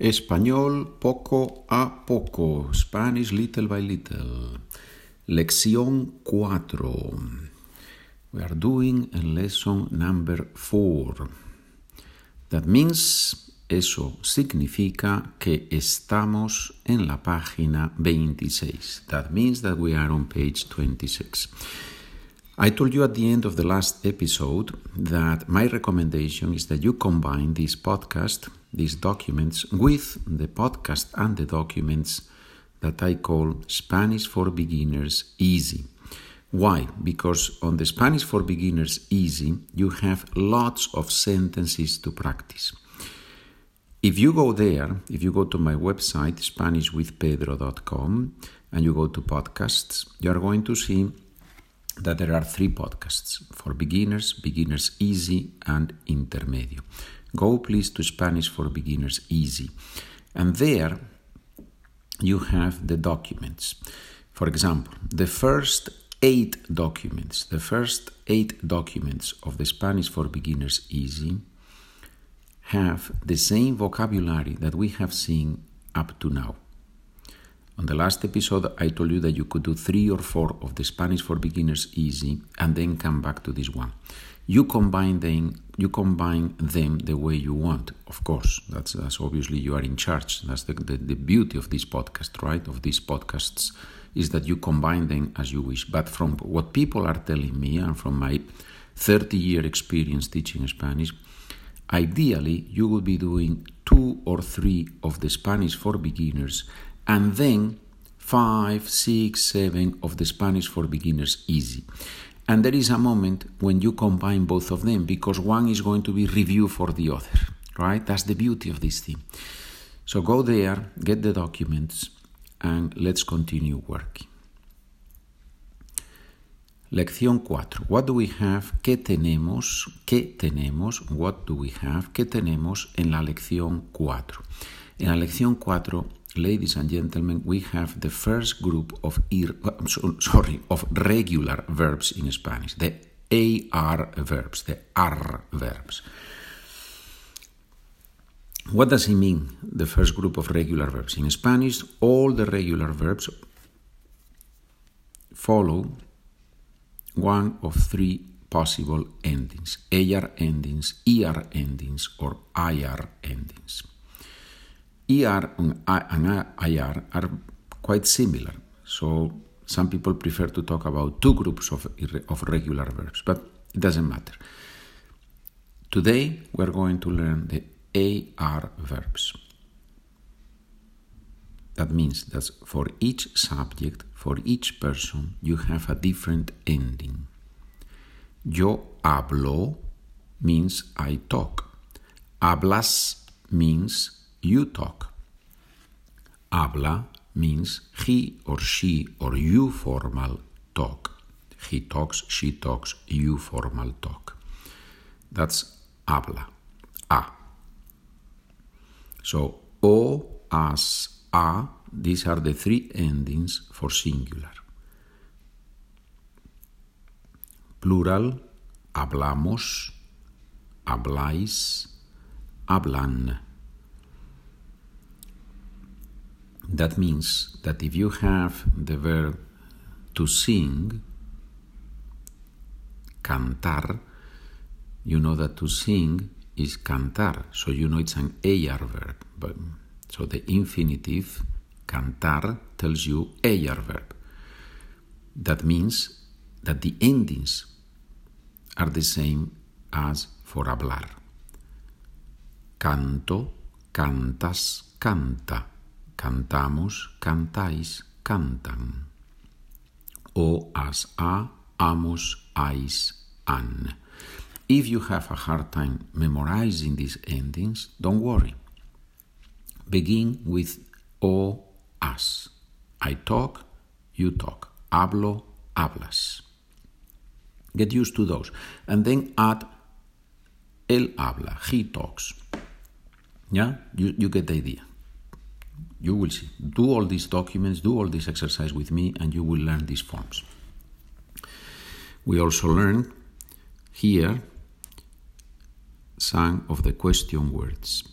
Español poco a poco, Spanish little by little. Lección 4. We are doing lesson number 4. That means, eso significa que estamos en la página 26. That means that we are on page 26. I told you at the end of the last episode that my recommendation is that you combine this podcast these documents with the podcast and the documents that I call Spanish for Beginners Easy. Why? Because on the Spanish for Beginners Easy, you have lots of sentences to practice. If you go there, if you go to my website, SpanishWithPedro.com, and you go to podcasts, you are going to see that there are three podcasts for beginners, beginners easy, and intermedio. Go please to Spanish for Beginners Easy. And there you have the documents. For example, the first eight documents, the first eight documents of the Spanish for Beginners Easy have the same vocabulary that we have seen up to now. On the last episode, I told you that you could do three or four of the Spanish for Beginners Easy and then come back to this one. You combine them you combine them the way you want of course. That's, that's obviously you are in charge. That's the, the, the beauty of this podcast right? Of these podcasts is that you combine them as you wish. But from what people are telling me and from my 30 year experience teaching spanish ideally you will be doing two or three of the spanish for beginners and then five six seven of the spanish for beginners easy and there is a moment when you combine both of them because one is going to be review for the other, right? That's the beauty of this thing. So go there, get the documents, and let's continue working. Lección 4. What do we have? ¿Qué tenemos? ¿Qué tenemos? What do we have? ¿Qué tenemos en la lección 4? En la lección 4 ladies and gentlemen, we have the first group of ir, sorry of regular verbs in Spanish, the AR verbs, the AR verbs. What does it mean, the first group of regular verbs? In Spanish, all the regular verbs follow one of three possible endings AR endings, ER endings, or IR endings. ER and IR are quite similar. So some people prefer to talk about two groups of, of regular verbs, but it doesn't matter. Today we're going to learn the AR verbs. That means that for each subject, for each person, you have a different ending. Yo hablo means I talk. Hablas means you talk. Habla means he or she or you formal talk. He talks, she talks, you formal talk. That's habla. A. So, o, as, a, these are the three endings for singular. Plural, hablamos, habláis, hablan. That means that if you have the verb to sing, cantar, you know that to sing is cantar, so you know it's an AR verb. But, so the infinitive cantar tells you AR verb. That means that the endings are the same as for hablar. Canto, cantas, canta. Cantamos, cantáis, cantan. O as a, amos, ais, an. If you have a hard time memorizing these endings, don't worry. Begin with o, as. I talk, you talk. Hablo, hablas. Get used to those. And then add él habla, he talks. Yeah? You, you get the idea. You will see. Do all these documents, do all this exercise with me, and you will learn these forms. We also learn here some of the question words.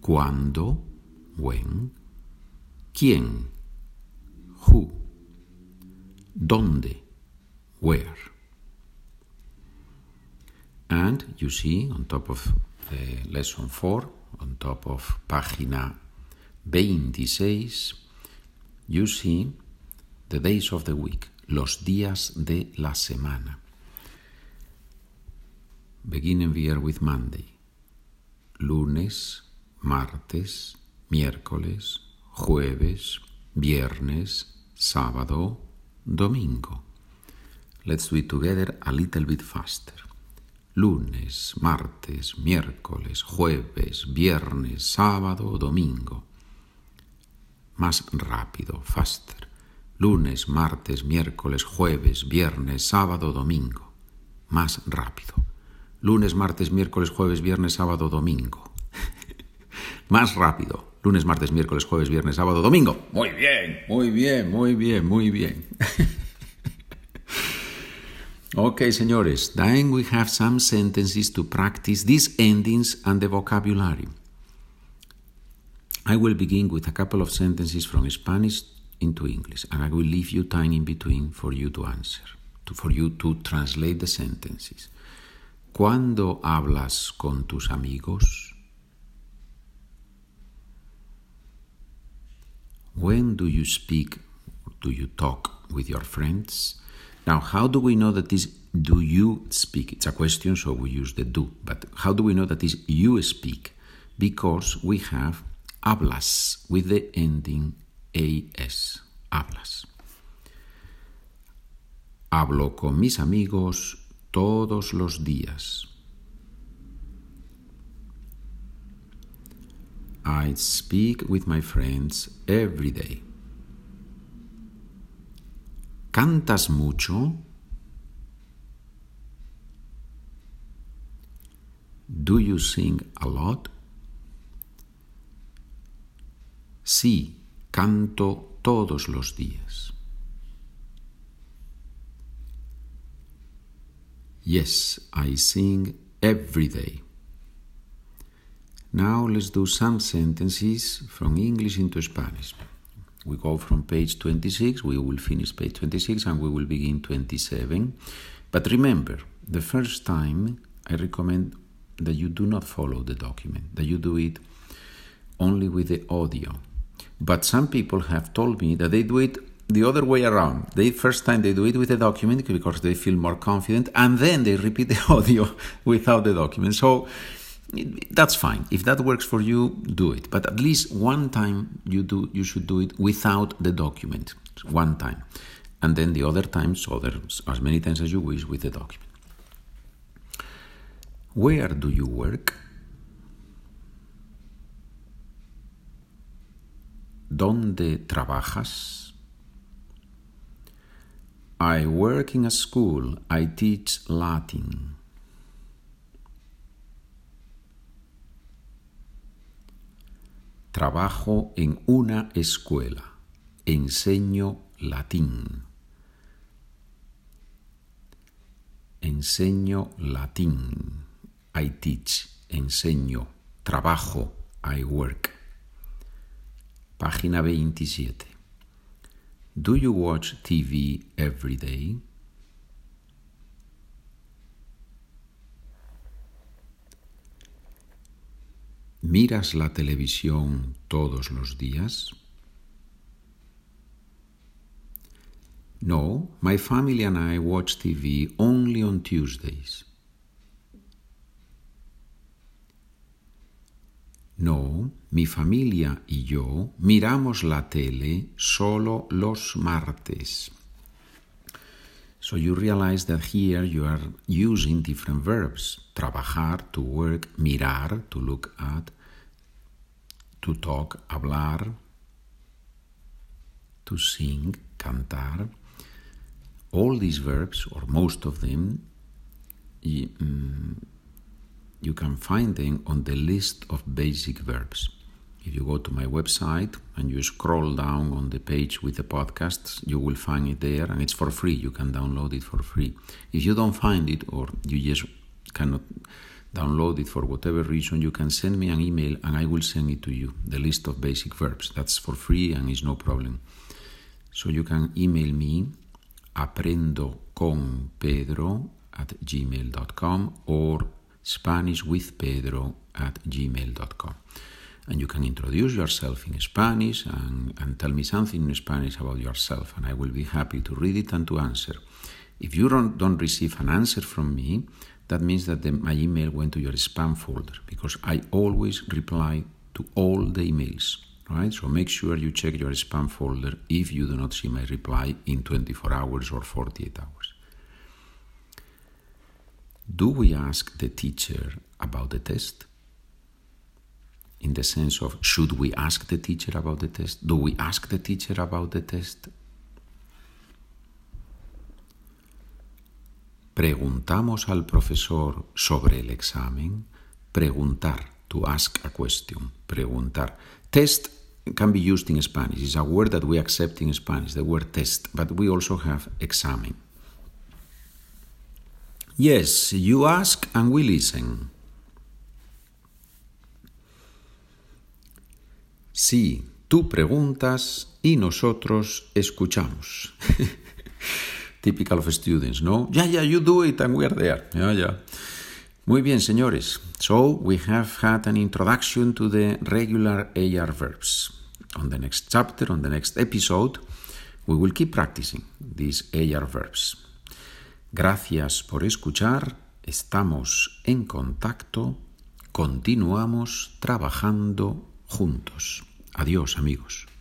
Cuando, when, quién, who, dónde, where. And you see on top of the lesson 4, on top of página 26, you see the days of the week, los días de la semana. Beginnen we with Monday. Lunes, martes, miércoles, jueves, viernes, sábado, domingo. Let's do it together a little bit faster. Lunes, martes, miércoles, jueves, viernes, sábado, domingo. Más rápido, faster. Lunes, martes, miércoles, jueves, viernes, sábado, domingo. Más rápido. Lunes, martes, miércoles, jueves, viernes, sábado, domingo. Más rápido. Lunes, martes, miércoles, jueves, viernes, sábado, domingo. Muy bien, muy bien, muy bien, muy bien. okay, señores. Then we have some sentences to practice these endings and the vocabulary. I will begin with a couple of sentences from Spanish into English, and I will leave you time in between for you to answer, to, for you to translate the sentences. ¿Cuándo hablas con tus amigos? When do you speak, do you talk with your friends? Now, how do we know that this do you speak? It's a question, so we use the do. But how do we know that this you speak? Because we have hablas with the ending as. Hablas. Hablo con mis amigos todos los días. I speak with my friends every day. ¿Cantas mucho? Do you sing a lot? Sí, canto todos los días. Yes, I sing every day. Now let's do some sentences from English into Spanish. We go from page 26, we will finish page 26 and we will begin 27. But remember, the first time I recommend that you do not follow the document, that you do it only with the audio. But some people have told me that they do it the other way around. They first time they do it with the document because they feel more confident, and then they repeat the audio without the document. So that's fine. If that works for you, do it. But at least one time you do you should do it without the document. One time. And then the other times, other as many times as you wish with the document. Where do you work? ¿Dónde trabajas? I work in a school. I teach Latin. Trabajo en una escuela. Enseño latín. Enseño latín. I teach. Enseño. Trabajo. I work. Página 27. Do you watch TV every day? ¿Miras la televisión todos los días? No, my family and I watch TV only on Tuesdays. No, mi familia y yo miramos la tele solo los martes. So you realize that here you are using different verbs. Trabajar, to work, mirar, to look at, to talk, hablar, to sing, cantar. All these verbs, or most of them, um, you can find them on the list of basic verbs. If you go to my website and you scroll down on the page with the podcasts, you will find it there and it's for free. You can download it for free. If you don't find it or you just cannot download it for whatever reason, you can send me an email and I will send it to you, the list of basic verbs. That's for free and is no problem. So you can email me aprendo con pedro at gmail.com or spanishwithpedro at gmail.com. And you can introduce yourself in Spanish and, and tell me something in Spanish about yourself, and I will be happy to read it and to answer. If you don't, don't receive an answer from me, that means that the, my email went to your spam folder because I always reply to all the emails. Right? So make sure you check your spam folder if you do not see my reply in 24 hours or 48 hours. Do we ask the teacher about the test? In the sense of, should we ask the teacher about the test? Do we ask the teacher about the test? Preguntamos al profesor sobre el examen. Preguntar, to ask a question. Preguntar. Test can be used in Spanish. It's a word that we accept in Spanish, the word test, but we also have examen. Yes, you ask and we listen. Sí, tú preguntas y nosotros escuchamos. Typical of students, no? Yeah, yeah, you do it and we are there. Yeah, yeah. Muy bien, señores. So we have had an introduction to the regular AR verbs. On the next chapter, on the next episode, we will keep practicing these AR verbs. Gracias por escuchar. Estamos en contacto. Continuamos trabajando juntos. Adiós, amigos.